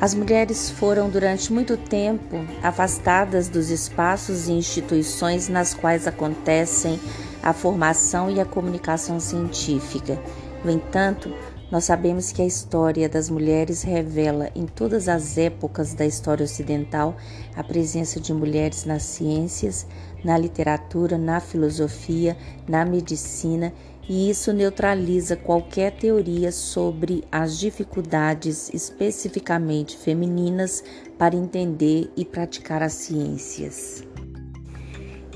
As mulheres foram durante muito tempo afastadas dos espaços e instituições nas quais acontecem a formação e a comunicação científica. No entanto, nós sabemos que a história das mulheres revela em todas as épocas da história ocidental a presença de mulheres nas ciências, na literatura, na filosofia, na medicina e isso neutraliza qualquer teoria sobre as dificuldades especificamente femininas para entender e praticar as ciências.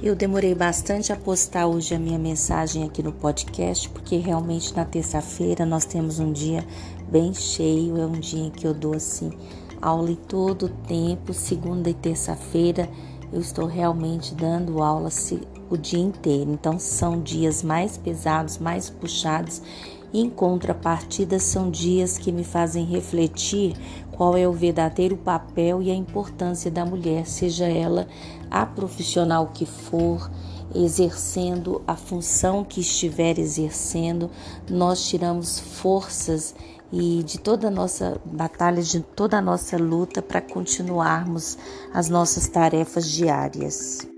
Eu demorei bastante a postar hoje a minha mensagem aqui no podcast, porque realmente na terça-feira nós temos um dia bem cheio, é um dia que eu dou assim aula em todo o tempo, segunda e terça-feira eu estou realmente dando aula o dia inteiro. Então são dias mais pesados, mais puxados. Em contrapartida, são dias que me fazem refletir qual é o verdadeiro papel e a importância da mulher, seja ela a profissional que for, exercendo a função que estiver exercendo, nós tiramos forças e de toda a nossa batalha, de toda a nossa luta para continuarmos as nossas tarefas diárias.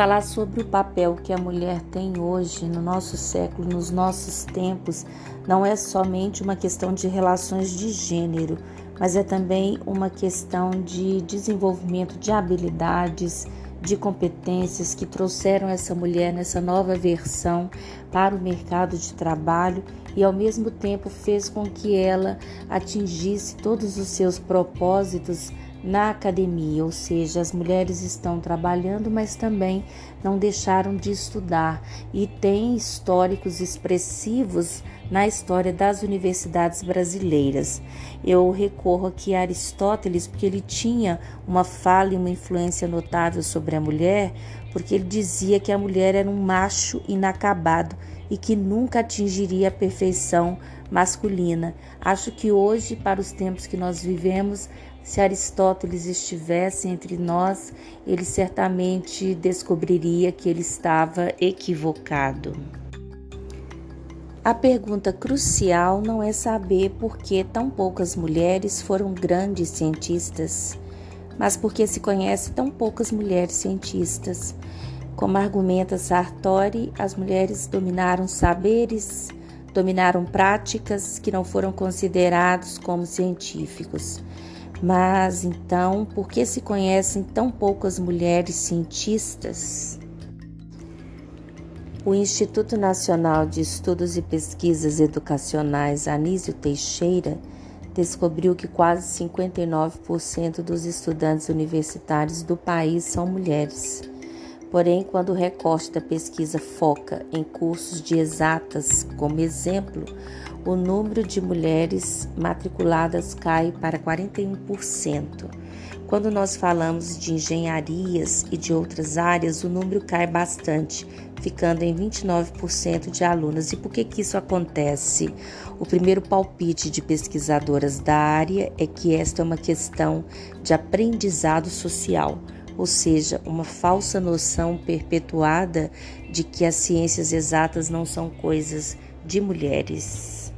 Falar sobre o papel que a mulher tem hoje no nosso século, nos nossos tempos, não é somente uma questão de relações de gênero, mas é também uma questão de desenvolvimento de habilidades, de competências que trouxeram essa mulher nessa nova versão para o mercado de trabalho e ao mesmo tempo fez com que ela atingisse todos os seus propósitos na academia, ou seja, as mulheres estão trabalhando, mas também não deixaram de estudar e têm históricos expressivos na história das universidades brasileiras. Eu recorro aqui a Aristóteles porque ele tinha uma fala e uma influência notável sobre a mulher, porque ele dizia que a mulher era um macho inacabado e que nunca atingiria a perfeição masculina. Acho que hoje, para os tempos que nós vivemos, se Aristóteles estivesse entre nós, ele certamente descobriria que ele estava equivocado. A pergunta crucial não é saber por que tão poucas mulheres foram grandes cientistas, mas porque se conhece tão poucas mulheres cientistas. Como argumenta Sartori, as mulheres dominaram saberes, dominaram práticas que não foram considerados como científicos. Mas então, por que se conhecem tão poucas mulheres cientistas? O Instituto Nacional de Estudos e Pesquisas Educacionais Anísio Teixeira descobriu que quase 59% dos estudantes universitários do país são mulheres. Porém, quando o recorte da pesquisa foca em cursos de exatas como exemplo, o número de mulheres matriculadas cai para 41%. Quando nós falamos de engenharias e de outras áreas, o número cai bastante, ficando em 29% de alunas. E por que, que isso acontece? O primeiro palpite de pesquisadoras da área é que esta é uma questão de aprendizado social, ou seja, uma falsa noção perpetuada de que as ciências exatas não são coisas de mulheres.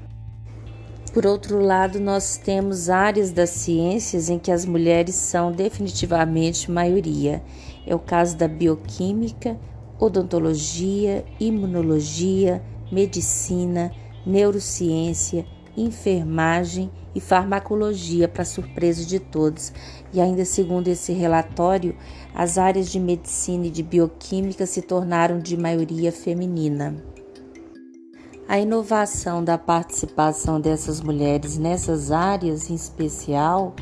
Por outro lado, nós temos áreas das ciências em que as mulheres são definitivamente maioria. É o caso da bioquímica, odontologia, imunologia, medicina, neurociência, enfermagem e farmacologia, para surpresa de todos. E ainda segundo esse relatório, as áreas de medicina e de bioquímica se tornaram de maioria feminina. A inovação da participação dessas mulheres nessas áreas em especial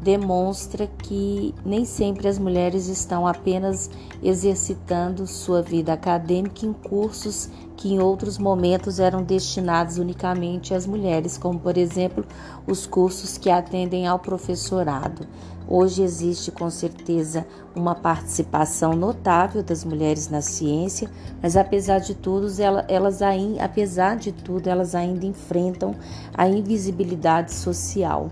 demonstra que nem sempre as mulheres estão apenas exercitando sua vida acadêmica em cursos que em outros momentos eram destinados unicamente às mulheres, como por exemplo os cursos que atendem ao professorado. Hoje existe com certeza uma participação notável das mulheres na ciência, mas apesar de tudo, elas, ainda, apesar de tudo, elas ainda enfrentam a invisibilidade social.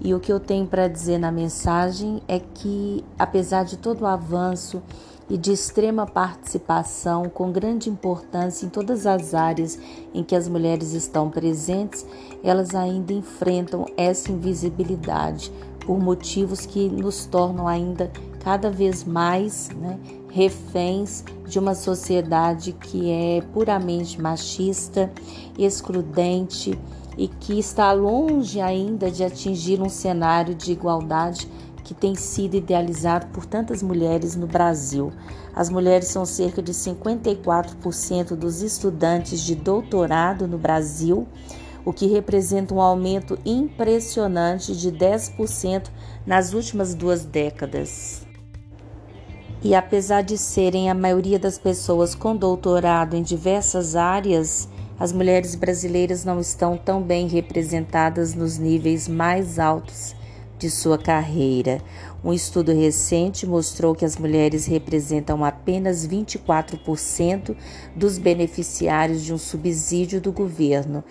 E o que eu tenho para dizer na mensagem é que, apesar de todo o avanço e de extrema participação, com grande importância em todas as áreas em que as mulheres estão presentes, elas ainda enfrentam essa invisibilidade por motivos que nos tornam ainda cada vez mais né, reféns de uma sociedade que é puramente machista, excludente e que está longe ainda de atingir um cenário de igualdade que tem sido idealizado por tantas mulheres no Brasil. As mulheres são cerca de 54% dos estudantes de doutorado no Brasil, o que representa um aumento impressionante de 10% nas últimas duas décadas. E apesar de serem a maioria das pessoas com doutorado em diversas áreas, as mulheres brasileiras não estão tão bem representadas nos níveis mais altos de sua carreira. Um estudo recente mostrou que as mulheres representam apenas 24% dos beneficiários de um subsídio do governo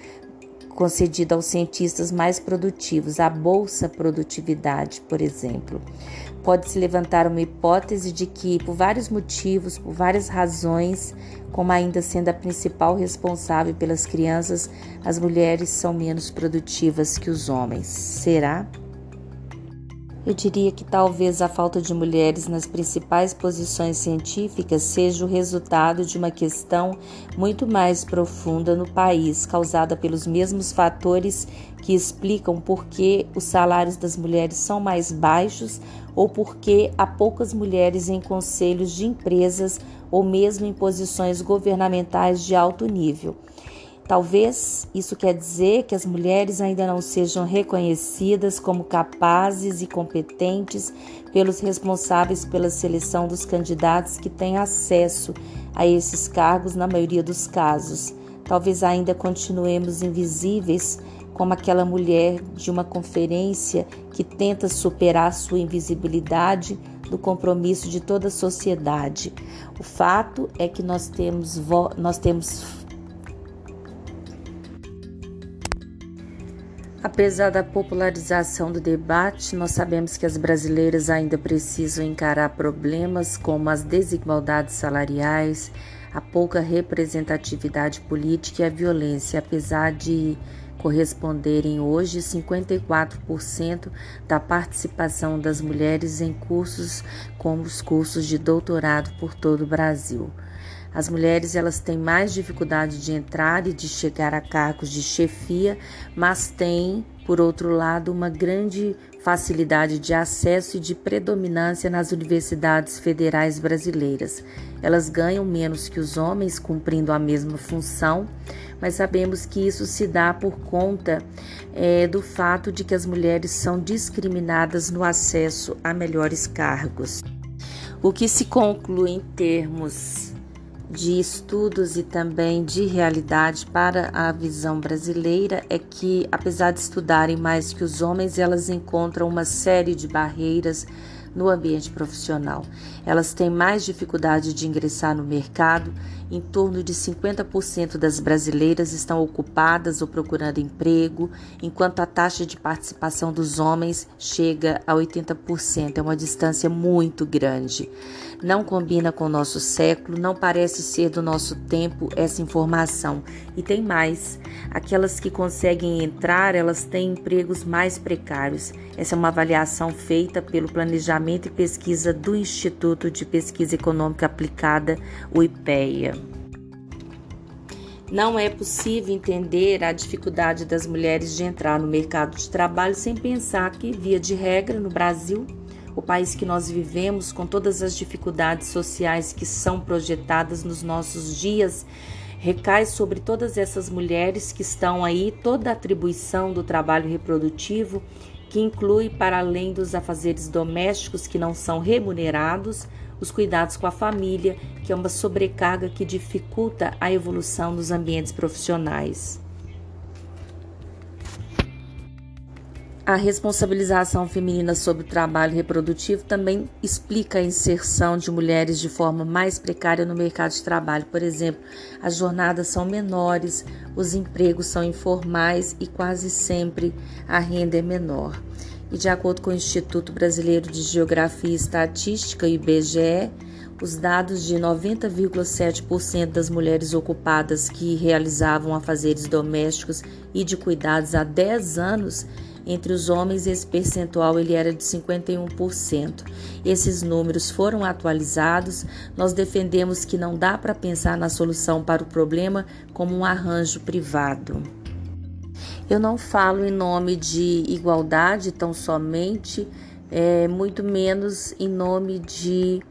concedido aos cientistas mais produtivos, a Bolsa Produtividade, por exemplo. Pode-se levantar uma hipótese de que, por vários motivos, por várias razões, como ainda sendo a principal responsável pelas crianças, as mulheres são menos produtivas que os homens. Será? Eu diria que talvez a falta de mulheres nas principais posições científicas seja o resultado de uma questão muito mais profunda no país, causada pelos mesmos fatores que explicam por que os salários das mulheres são mais baixos ou por que há poucas mulheres em conselhos de empresas ou mesmo em posições governamentais de alto nível. Talvez isso quer dizer que as mulheres ainda não sejam reconhecidas como capazes e competentes pelos responsáveis pela seleção dos candidatos que têm acesso a esses cargos na maioria dos casos. Talvez ainda continuemos invisíveis como aquela mulher de uma conferência que tenta superar sua invisibilidade do compromisso de toda a sociedade. O fato é que nós temos, nós temos Apesar da popularização do debate, nós sabemos que as brasileiras ainda precisam encarar problemas como as desigualdades salariais, a pouca representatividade política e a violência, apesar de corresponderem hoje 54% da participação das mulheres em cursos como os cursos de doutorado por todo o Brasil. As mulheres elas têm mais dificuldade de entrar e de chegar a cargos de chefia, mas têm, por outro lado, uma grande facilidade de acesso e de predominância nas universidades federais brasileiras. Elas ganham menos que os homens, cumprindo a mesma função, mas sabemos que isso se dá por conta é, do fato de que as mulheres são discriminadas no acesso a melhores cargos. O que se conclui em termos de estudos e também de realidade para a visão brasileira é que, apesar de estudarem mais que os homens, elas encontram uma série de barreiras no ambiente profissional. Elas têm mais dificuldade de ingressar no mercado. Em torno de 50% das brasileiras estão ocupadas ou procurando emprego, enquanto a taxa de participação dos homens chega a 80%. É uma distância muito grande. Não combina com o nosso século, não parece ser do nosso tempo essa informação. E tem mais: aquelas que conseguem entrar, elas têm empregos mais precários. Essa é uma avaliação feita pelo Planejamento e Pesquisa do Instituto de Pesquisa Econômica Aplicada, o IPEA. Não é possível entender a dificuldade das mulheres de entrar no mercado de trabalho sem pensar que, via de regra, no Brasil, o país que nós vivemos, com todas as dificuldades sociais que são projetadas nos nossos dias, recai sobre todas essas mulheres que estão aí toda a atribuição do trabalho reprodutivo, que inclui, para além dos afazeres domésticos que não são remunerados, os cuidados com a família, que é uma sobrecarga que dificulta a evolução nos ambientes profissionais. A responsabilização feminina sobre o trabalho reprodutivo também explica a inserção de mulheres de forma mais precária no mercado de trabalho. Por exemplo, as jornadas são menores, os empregos são informais e quase sempre a renda é menor. E de acordo com o Instituto Brasileiro de Geografia e Estatística, IBGE, os dados de 90,7% das mulheres ocupadas que realizavam afazeres domésticos e de cuidados há 10 anos, entre os homens esse percentual ele era de 51%. Esses números foram atualizados. Nós defendemos que não dá para pensar na solução para o problema como um arranjo privado. Eu não falo em nome de igualdade tão somente, é, muito menos em nome de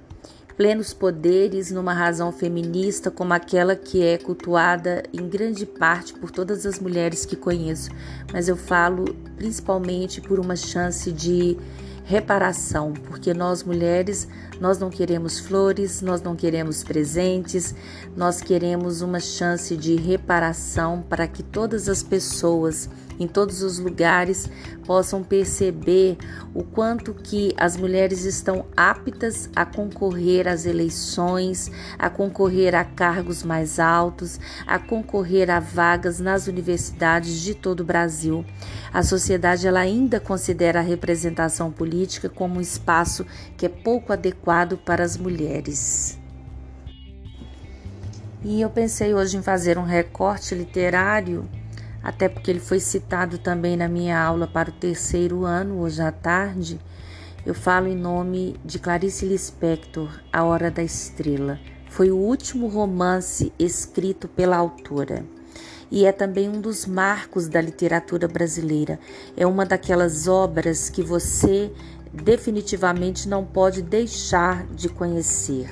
plenos poderes numa razão feminista como aquela que é cultuada em grande parte por todas as mulheres que conheço, mas eu falo principalmente por uma chance de reparação, porque nós mulheres, nós não queremos flores, nós não queremos presentes, nós queremos uma chance de reparação para que todas as pessoas em todos os lugares possam perceber o quanto que as mulheres estão aptas a concorrer às eleições, a concorrer a cargos mais altos, a concorrer a vagas nas universidades de todo o Brasil. A sociedade ela ainda considera a representação política como um espaço que é pouco adequado para as mulheres. E eu pensei hoje em fazer um recorte literário até porque ele foi citado também na minha aula para o terceiro ano, hoje à tarde. Eu falo em nome de Clarice Lispector, A Hora da Estrela. Foi o último romance escrito pela autora e é também um dos marcos da literatura brasileira. É uma daquelas obras que você definitivamente não pode deixar de conhecer.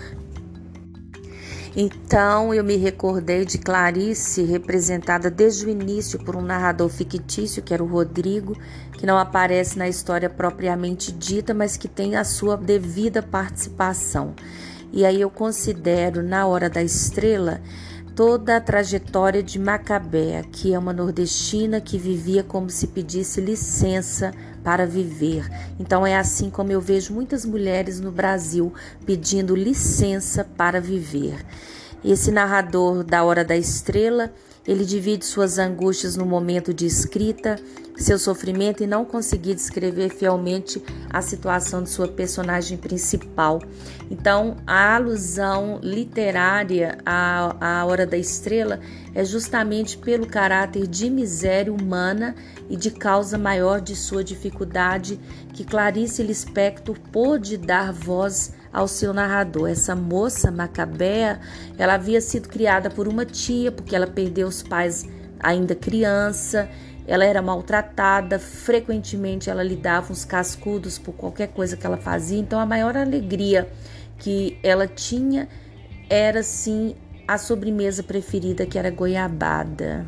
Então eu me recordei de Clarice, representada desde o início por um narrador fictício, que era o Rodrigo, que não aparece na história propriamente dita, mas que tem a sua devida participação. E aí eu considero, na Hora da Estrela, toda a trajetória de Macabea, que é uma nordestina que vivia como se pedisse licença para viver. Então é assim como eu vejo muitas mulheres no Brasil pedindo licença para viver. Esse narrador da Hora da Estrela ele divide suas angústias no momento de escrita, seu sofrimento e não conseguir descrever fielmente a situação de sua personagem principal. Então, a alusão literária à, à Hora da Estrela é justamente pelo caráter de miséria humana e de causa maior de sua dificuldade que Clarice Lispector pôde dar voz ao seu narrador. Essa moça Macabea, ela havia sido criada por uma tia, porque ela perdeu os pais ainda criança, ela era maltratada, frequentemente ela lhe dava uns cascudos por qualquer coisa que ela fazia. Então a maior alegria que ela tinha era sim a sobremesa preferida, que era goiabada.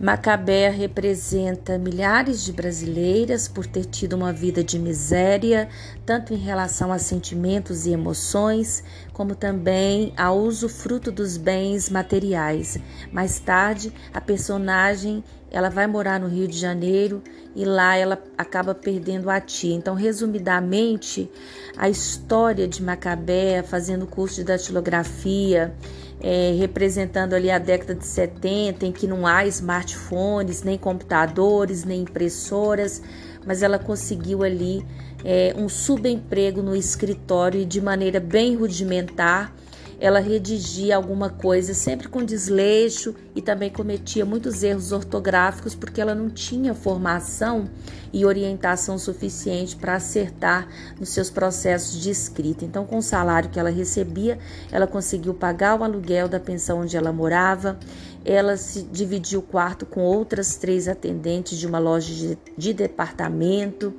Macabé representa milhares de brasileiras por ter tido uma vida de miséria, tanto em relação a sentimentos e emoções, como também ao usufruto dos bens materiais. Mais tarde, a personagem ela vai morar no Rio de Janeiro e lá ela acaba perdendo a tia. Então, resumidamente, a história de Macabé fazendo curso de datilografia, é, representando ali a década de 70, em que não há smartphones, nem computadores, nem impressoras, mas ela conseguiu ali é, um subemprego no escritório e de maneira bem rudimentar ela redigia alguma coisa sempre com desleixo e também cometia muitos erros ortográficos porque ela não tinha formação e orientação suficiente para acertar nos seus processos de escrita. Então, com o salário que ela recebia, ela conseguiu pagar o aluguel da pensão onde ela morava. Ela se dividiu o quarto com outras três atendentes de uma loja de, de departamento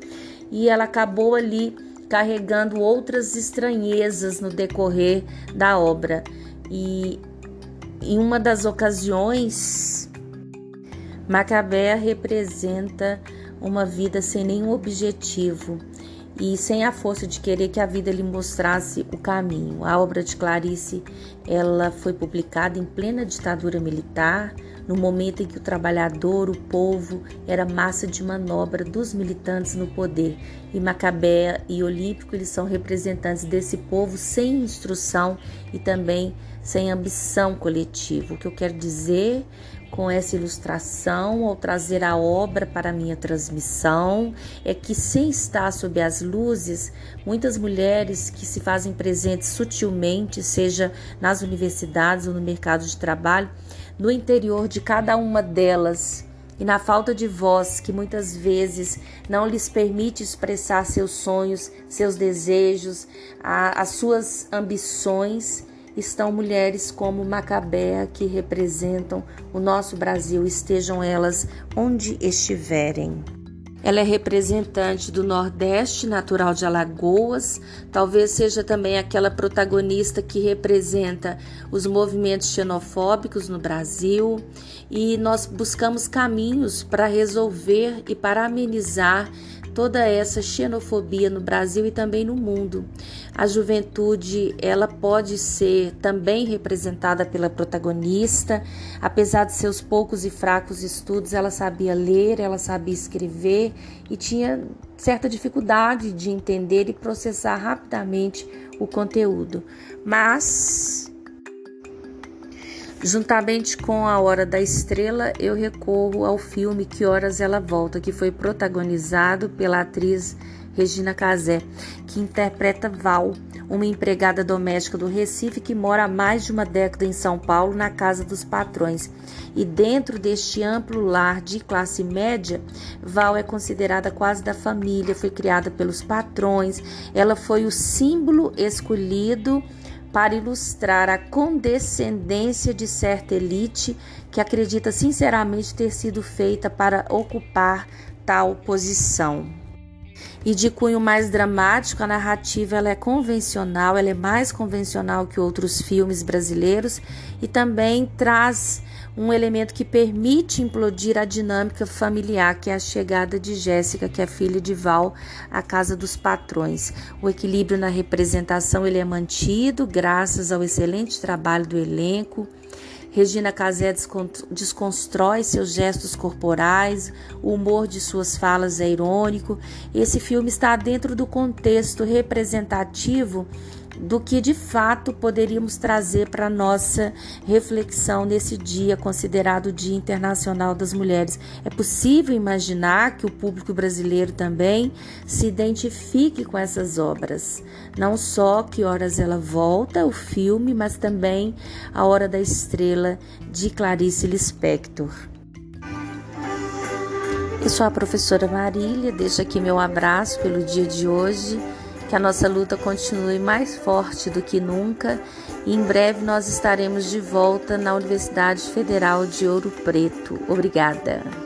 e ela acabou ali carregando outras estranhezas no decorrer da obra. E em uma das ocasiões, Macabea representa uma vida sem nenhum objetivo e sem a força de querer que a vida lhe mostrasse o caminho. A obra de Clarice, ela foi publicada em plena ditadura militar, no momento em que o trabalhador, o povo, era massa de manobra dos militantes no poder. E Macabea e Olímpico eles são representantes desse povo sem instrução e também sem ambição coletiva. O que eu quero dizer com essa ilustração ao trazer a obra para minha transmissão é que, sem estar sob as luzes, muitas mulheres que se fazem presentes sutilmente, seja nas universidades ou no mercado de trabalho, no interior de cada uma delas e na falta de voz que muitas vezes não lhes permite expressar seus sonhos, seus desejos, as suas ambições estão mulheres como Macabea que representam o nosso Brasil, estejam elas onde estiverem. Ela é representante do Nordeste, natural de Alagoas. Talvez seja também aquela protagonista que representa os movimentos xenofóbicos no Brasil. E nós buscamos caminhos para resolver e para amenizar toda essa xenofobia no Brasil e também no mundo. A juventude, ela pode ser também representada pela protagonista, apesar de seus poucos e fracos estudos, ela sabia ler, ela sabia escrever e tinha certa dificuldade de entender e processar rapidamente o conteúdo. Mas Juntamente com A Hora da Estrela, eu recorro ao filme Que Horas Ela Volta, que foi protagonizado pela atriz Regina Casé, que interpreta Val, uma empregada doméstica do Recife que mora há mais de uma década em São Paulo, na casa dos patrões. E dentro deste amplo lar de classe média, Val é considerada quase da família, foi criada pelos patrões, ela foi o símbolo escolhido para ilustrar a condescendência de certa elite que acredita sinceramente ter sido feita para ocupar tal posição. E de cunho mais dramático, a narrativa ela é convencional, ela é mais convencional que outros filmes brasileiros e também traz um elemento que permite implodir a dinâmica familiar, que é a chegada de Jéssica, que é filha de Val, à casa dos patrões. O equilíbrio na representação ele é mantido graças ao excelente trabalho do elenco. Regina Casé desconstrói seus gestos corporais, o humor de suas falas é irônico. Esse filme está dentro do contexto representativo do que de fato poderíamos trazer para nossa reflexão nesse dia considerado Dia Internacional das Mulheres. É possível imaginar que o público brasileiro também se identifique com essas obras. Não só Que Horas Ela Volta, o filme, mas também A Hora da Estrela de Clarice Lispector. Eu sou a professora Marília, deixo aqui meu abraço pelo dia de hoje que a nossa luta continue mais forte do que nunca e em breve nós estaremos de volta na Universidade Federal de Ouro Preto. Obrigada.